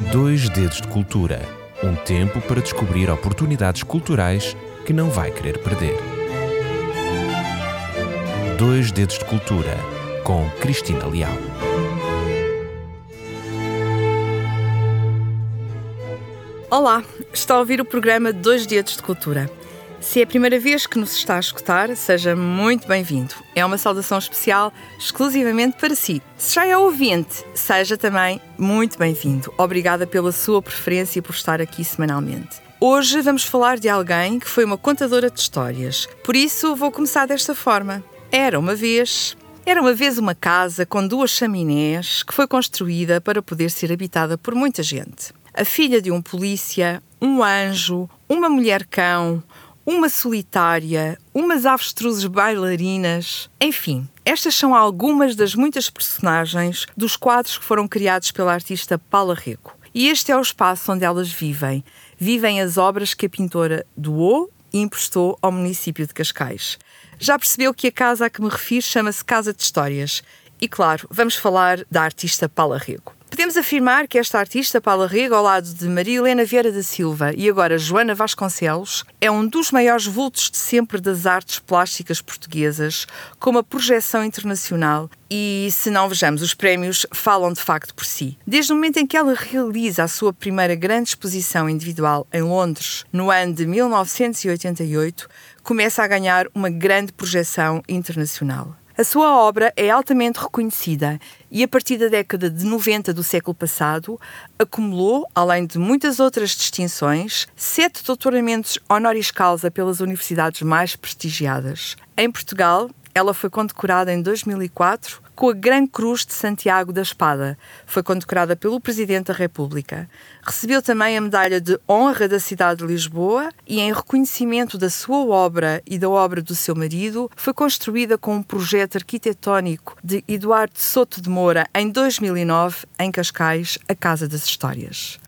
Dois Dedos de Cultura um tempo para descobrir oportunidades culturais que não vai querer perder. Dois Dedos de Cultura com Cristina Leal. Olá, está a ouvir o programa Dois Dedos de Cultura. Se é a primeira vez que nos está a escutar, seja muito bem-vindo. É uma saudação especial exclusivamente para si. Se já é ouvinte, seja também muito bem-vindo. Obrigada pela sua preferência por estar aqui semanalmente. Hoje vamos falar de alguém que foi uma contadora de histórias. Por isso, vou começar desta forma. Era uma vez. Era uma vez uma casa com duas chaminés que foi construída para poder ser habitada por muita gente. A filha de um polícia, um anjo, uma mulher-cão, uma solitária, umas avestruzes bailarinas. Enfim, estas são algumas das muitas personagens dos quadros que foram criados pela artista Paula Rego. E este é o espaço onde elas vivem. Vivem as obras que a pintora doou e emprestou ao município de Cascais. Já percebeu que a casa a que me refiro chama-se Casa de Histórias. E claro, vamos falar da artista Paula Rego. Podemos afirmar que esta artista, Paula Rego, ao lado de Maria Helena Vieira da Silva e agora Joana Vasconcelos, é um dos maiores vultos de sempre das artes plásticas portuguesas, com uma projeção internacional e, se não vejamos, os prémios falam de facto por si. Desde o momento em que ela realiza a sua primeira grande exposição individual em Londres, no ano de 1988, começa a ganhar uma grande projeção internacional. A sua obra é altamente reconhecida e, a partir da década de 90 do século passado, acumulou, além de muitas outras distinções, sete doutoramentos honoris causa pelas universidades mais prestigiadas. Em Portugal, ela foi condecorada em 2004 com a Gran Cruz de Santiago da Espada. Foi condecorada pelo Presidente da República. Recebeu também a Medalha de Honra da cidade de Lisboa e, em reconhecimento da sua obra e da obra do seu marido, foi construída com um projeto arquitetónico de Eduardo Soto de Moura em 2009, em Cascais, a Casa das Histórias.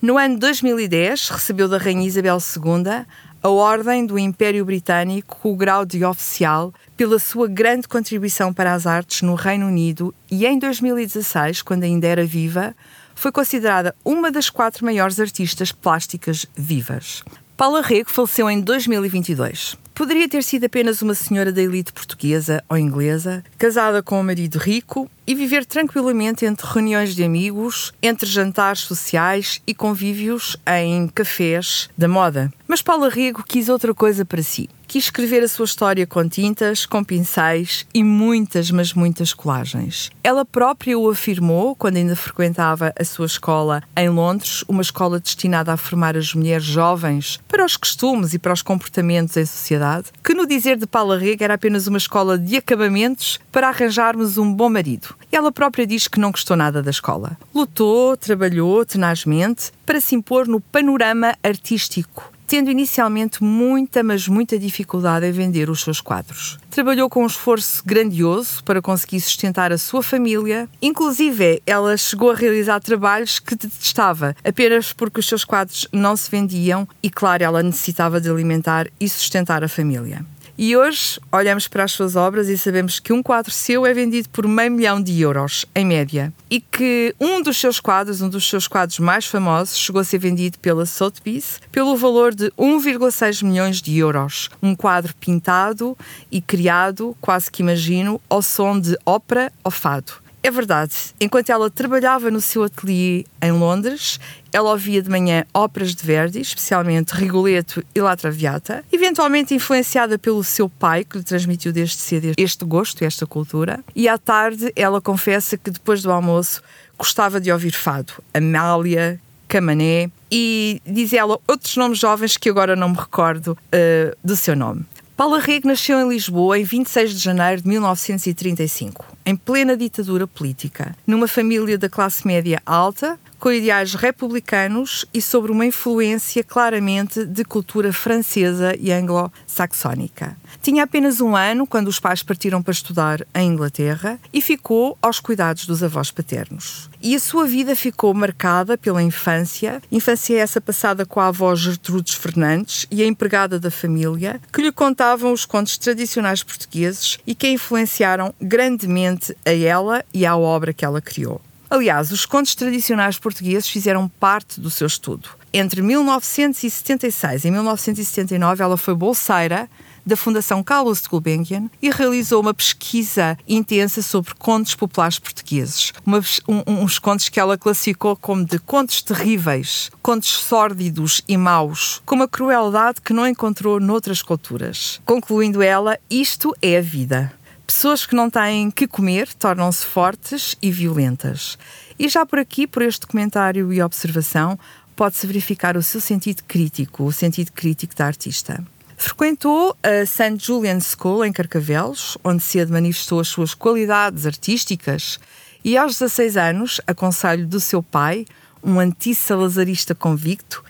No ano 2010, recebeu da Rainha Isabel II a Ordem do Império Britânico com o grau de oficial pela sua grande contribuição para as artes no Reino Unido e em 2016, quando ainda era viva, foi considerada uma das quatro maiores artistas plásticas vivas. Paula Rego faleceu em 2022. Poderia ter sido apenas uma senhora da elite portuguesa ou inglesa, casada com um marido rico e viver tranquilamente entre reuniões de amigos, entre jantares sociais e convívios em cafés da moda. Mas Paula Rego quis outra coisa para si quis escrever a sua história com tintas, com pincéis e muitas, mas muitas colagens. Ela própria o afirmou quando ainda frequentava a sua escola em Londres, uma escola destinada a formar as mulheres jovens para os costumes e para os comportamentos em sociedade, que no dizer de Paula Rega era apenas uma escola de acabamentos para arranjarmos um bom marido. Ela própria diz que não gostou nada da escola. Lutou, trabalhou tenazmente para se impor no panorama artístico tendo inicialmente muita, mas muita dificuldade em vender os seus quadros. Trabalhou com um esforço grandioso para conseguir sustentar a sua família, inclusive ela chegou a realizar trabalhos que detestava apenas porque os seus quadros não se vendiam e, claro, ela necessitava de alimentar e sustentar a família. E hoje olhamos para as suas obras e sabemos que um quadro seu é vendido por meio milhão de euros, em média. E que um dos seus quadros, um dos seus quadros mais famosos, chegou a ser vendido pela Sotheby's pelo valor de 1,6 milhões de euros. Um quadro pintado e criado, quase que imagino, ao som de ópera ou fado. É verdade. Enquanto ela trabalhava no seu ateliê em Londres, ela ouvia de manhã óperas de Verdi, especialmente Rigoletto e La Traviata, eventualmente influenciada pelo seu pai, que lhe transmitiu desde cedo este gosto, esta cultura. E à tarde, ela confessa que depois do almoço gostava de ouvir fado. Amália, Camané e, diz ela, outros nomes jovens que agora não me recordo uh, do seu nome. Paula Rego nasceu em Lisboa em 26 de janeiro de 1935, em plena ditadura política, numa família da classe média alta, com ideais republicanos e sobre uma influência claramente de cultura francesa e anglo-saxónica. Tinha apenas um ano quando os pais partiram para estudar em Inglaterra e ficou aos cuidados dos avós paternos. E a sua vida ficou marcada pela infância, infância essa passada com a avó Gertrudes Fernandes e a empregada da família, que lhe contavam os contos tradicionais portugueses e que a influenciaram grandemente a ela e à obra que ela criou. Aliás, os contos tradicionais portugueses fizeram parte do seu estudo. Entre 1976 e 1979, ela foi bolseira da Fundação Carlos de Gulbenkian e realizou uma pesquisa intensa sobre contos populares portugueses. Uma, um, uns contos que ela classificou como de contos terríveis, contos sórdidos e maus, com uma crueldade que não encontrou noutras culturas. Concluindo ela, isto é a vida. Pessoas que não têm que comer tornam-se fortes e violentas. E já por aqui, por este comentário e observação, pode-se verificar o seu sentido crítico, o sentido crítico da artista. Frequentou a St. Julian's School em Carcavelos, onde cedo manifestou as suas qualidades artísticas e aos 16 anos, a conselho do seu pai, um anti-salazarista convicto,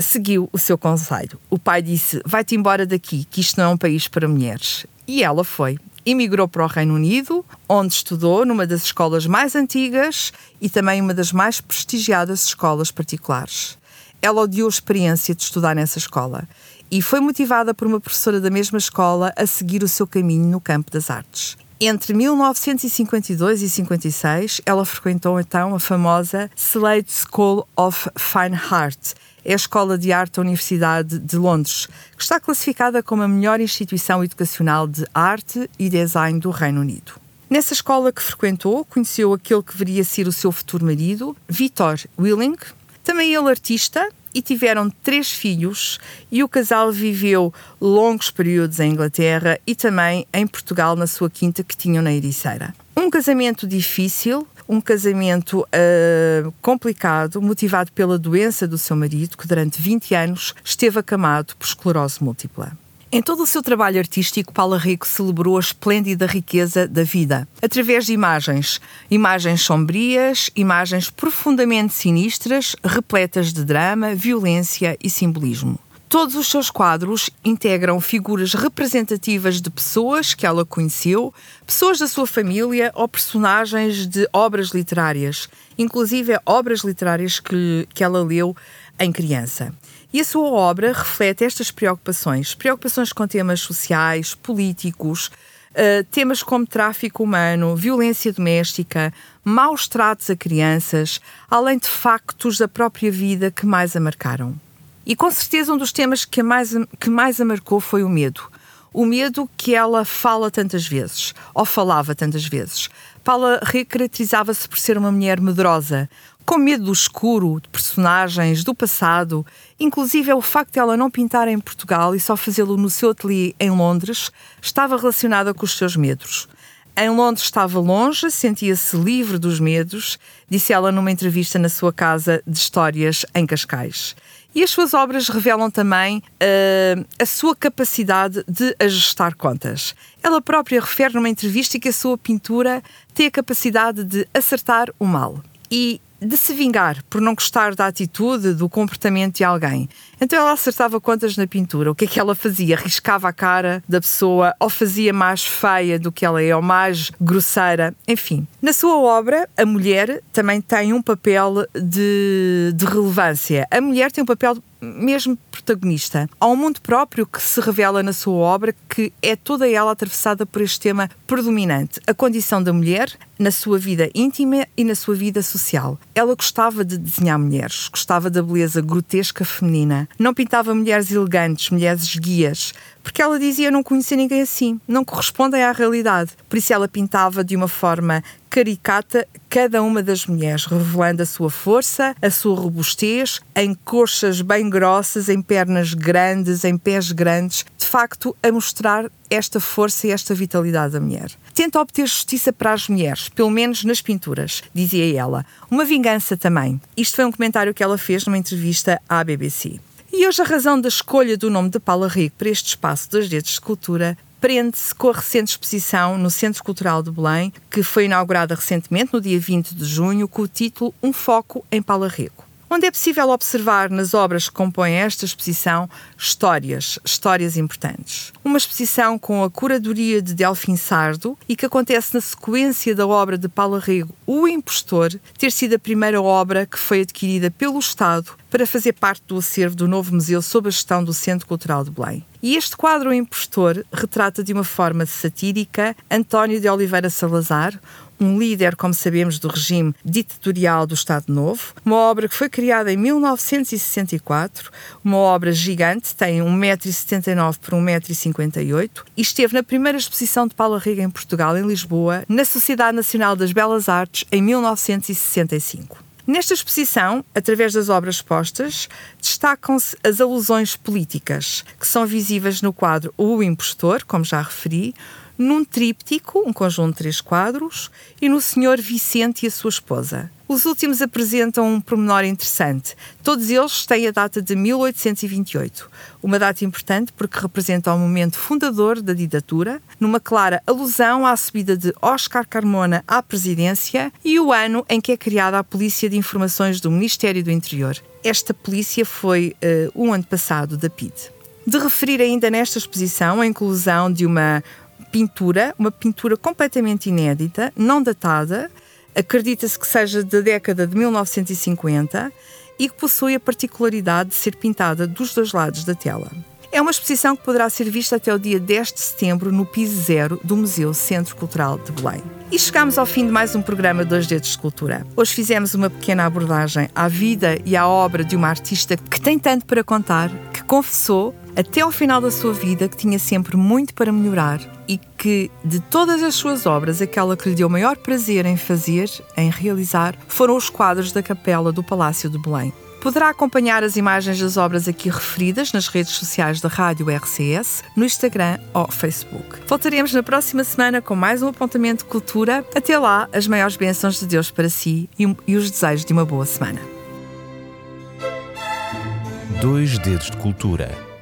seguiu o seu conselho. O pai disse: Vai-te embora daqui, que isto não é um país para mulheres. E ela foi. Emigrou para o Reino Unido, onde estudou numa das escolas mais antigas e também uma das mais prestigiadas escolas particulares. Ela odiou a experiência de estudar nessa escola e foi motivada por uma professora da mesma escola a seguir o seu caminho no campo das artes. Entre 1952 e 56, ela frequentou então a famosa Slade School of Fine Art, é a Escola de Arte da Universidade de Londres, que está classificada como a melhor instituição educacional de arte e design do Reino Unido. Nessa escola que frequentou, conheceu aquele que viria a ser o seu futuro marido, Victor Willing, também ele artista, e tiveram três filhos, e o casal viveu longos períodos em Inglaterra e também em Portugal, na sua quinta que tinham na Ericeira. Um casamento difícil, um casamento uh, complicado, motivado pela doença do seu marido, que durante 20 anos esteve acamado por esclerose múltipla. Em todo o seu trabalho artístico, Paula Rico celebrou a esplêndida riqueza da vida, através de imagens, imagens sombrias, imagens profundamente sinistras, repletas de drama, violência e simbolismo. Todos os seus quadros integram figuras representativas de pessoas que ela conheceu, pessoas da sua família ou personagens de obras literárias, inclusive obras literárias que, que ela leu em criança. E a sua obra reflete estas preocupações, preocupações com temas sociais, políticos, uh, temas como tráfico humano, violência doméstica, maus tratos a crianças, além de factos da própria vida que mais a marcaram. E com certeza um dos temas que mais, que mais a marcou foi o medo. O medo que ela fala tantas vezes, ou falava tantas vezes. Paula recaracterizava-se por ser uma mulher medrosa, com medo do escuro, de personagens, do passado. Inclusive, é o facto de ela não pintar em Portugal e só fazê-lo no seu ateliê em Londres estava relacionada com os seus medos. Em Londres estava longe, sentia-se livre dos medos, disse ela numa entrevista na sua casa de histórias em Cascais. E as suas obras revelam também uh, a sua capacidade de ajustar contas. Ela própria refere numa entrevista que a sua pintura tem a capacidade de acertar o mal. E de se vingar por não gostar da atitude, do comportamento de alguém. Então ela acertava contas na pintura. O que é que ela fazia? Riscava a cara da pessoa ou fazia mais feia do que ela é, ou mais grosseira. Enfim, na sua obra, a mulher também tem um papel de, de relevância. A mulher tem um papel mesmo protagonista. Há um mundo próprio que se revela na sua obra que é toda ela atravessada por este tema predominante, a condição da mulher na sua vida íntima e na sua vida social. Ela gostava de desenhar mulheres, gostava da beleza grotesca feminina. Não pintava mulheres elegantes, mulheres guias, porque ela dizia não conhecer ninguém assim, não correspondem à realidade. Por isso ela pintava de uma forma caricata cada uma das mulheres, revelando a sua força, a sua robustez, em coxas bem grossas, em pernas grandes, em pés grandes, de facto a mostrar esta força e esta vitalidade da mulher. Tenta obter justiça para as mulheres, pelo menos nas pinturas, dizia ela. Uma vingança também. Isto foi um comentário que ela fez numa entrevista à BBC. E hoje a razão da escolha do nome de Paula Rico para este espaço dos dedos de cultura prende-se com a recente exposição no Centro Cultural de Belém, que foi inaugurada recentemente, no dia 20 de junho, com o título Um Foco em Paula Rico onde é possível observar nas obras que compõem esta exposição histórias, histórias importantes. Uma exposição com a curadoria de Delfim Sardo e que acontece na sequência da obra de Paula Rego, O Impostor, ter sido a primeira obra que foi adquirida pelo Estado para fazer parte do acervo do novo museu sob a gestão do Centro Cultural de Belém. E este quadro O Impostor retrata de uma forma satírica António de Oliveira Salazar, um líder, como sabemos, do regime ditatorial do Estado Novo. Uma obra que foi criada em 1964, uma obra gigante, tem 1,79m por 1,58m e esteve na primeira exposição de Paula Riga em Portugal, em Lisboa, na Sociedade Nacional das Belas Artes, em 1965. Nesta exposição, através das obras expostas, destacam-se as alusões políticas, que são visíveis no quadro O Impostor, como já referi, num tríptico, um conjunto de três quadros, e no Senhor Vicente e a sua esposa. Os últimos apresentam um pormenor interessante. Todos eles têm a data de 1828, uma data importante porque representa o momento fundador da ditadura, numa clara alusão à subida de Oscar Carmona à presidência e o ano em que é criada a Polícia de Informações do Ministério do Interior. Esta polícia foi uh, um ano passado da PID. De referir ainda nesta exposição a inclusão de uma pintura, uma pintura completamente inédita, não datada, acredita-se que seja da década de 1950 e que possui a particularidade de ser pintada dos dois lados da tela. É uma exposição que poderá ser vista até o dia 10 de setembro no piso zero do Museu Centro Cultural de Belém. E chegamos ao fim de mais um programa Dois Dedos de Cultura. Hoje fizemos uma pequena abordagem à vida e à obra de uma artista que tem tanto para contar, que confessou até ao final da sua vida que tinha sempre muito para melhorar e que, de todas as suas obras, aquela que lhe deu maior prazer em fazer, em realizar, foram os quadros da capela do Palácio de Belém. Poderá acompanhar as imagens das obras aqui referidas nas redes sociais da Rádio RCS, no Instagram ou Facebook. Voltaremos na próxima semana com mais um apontamento de cultura. Até lá, as maiores bênçãos de Deus para si e os desejos de uma boa semana. Dois Dedos de Cultura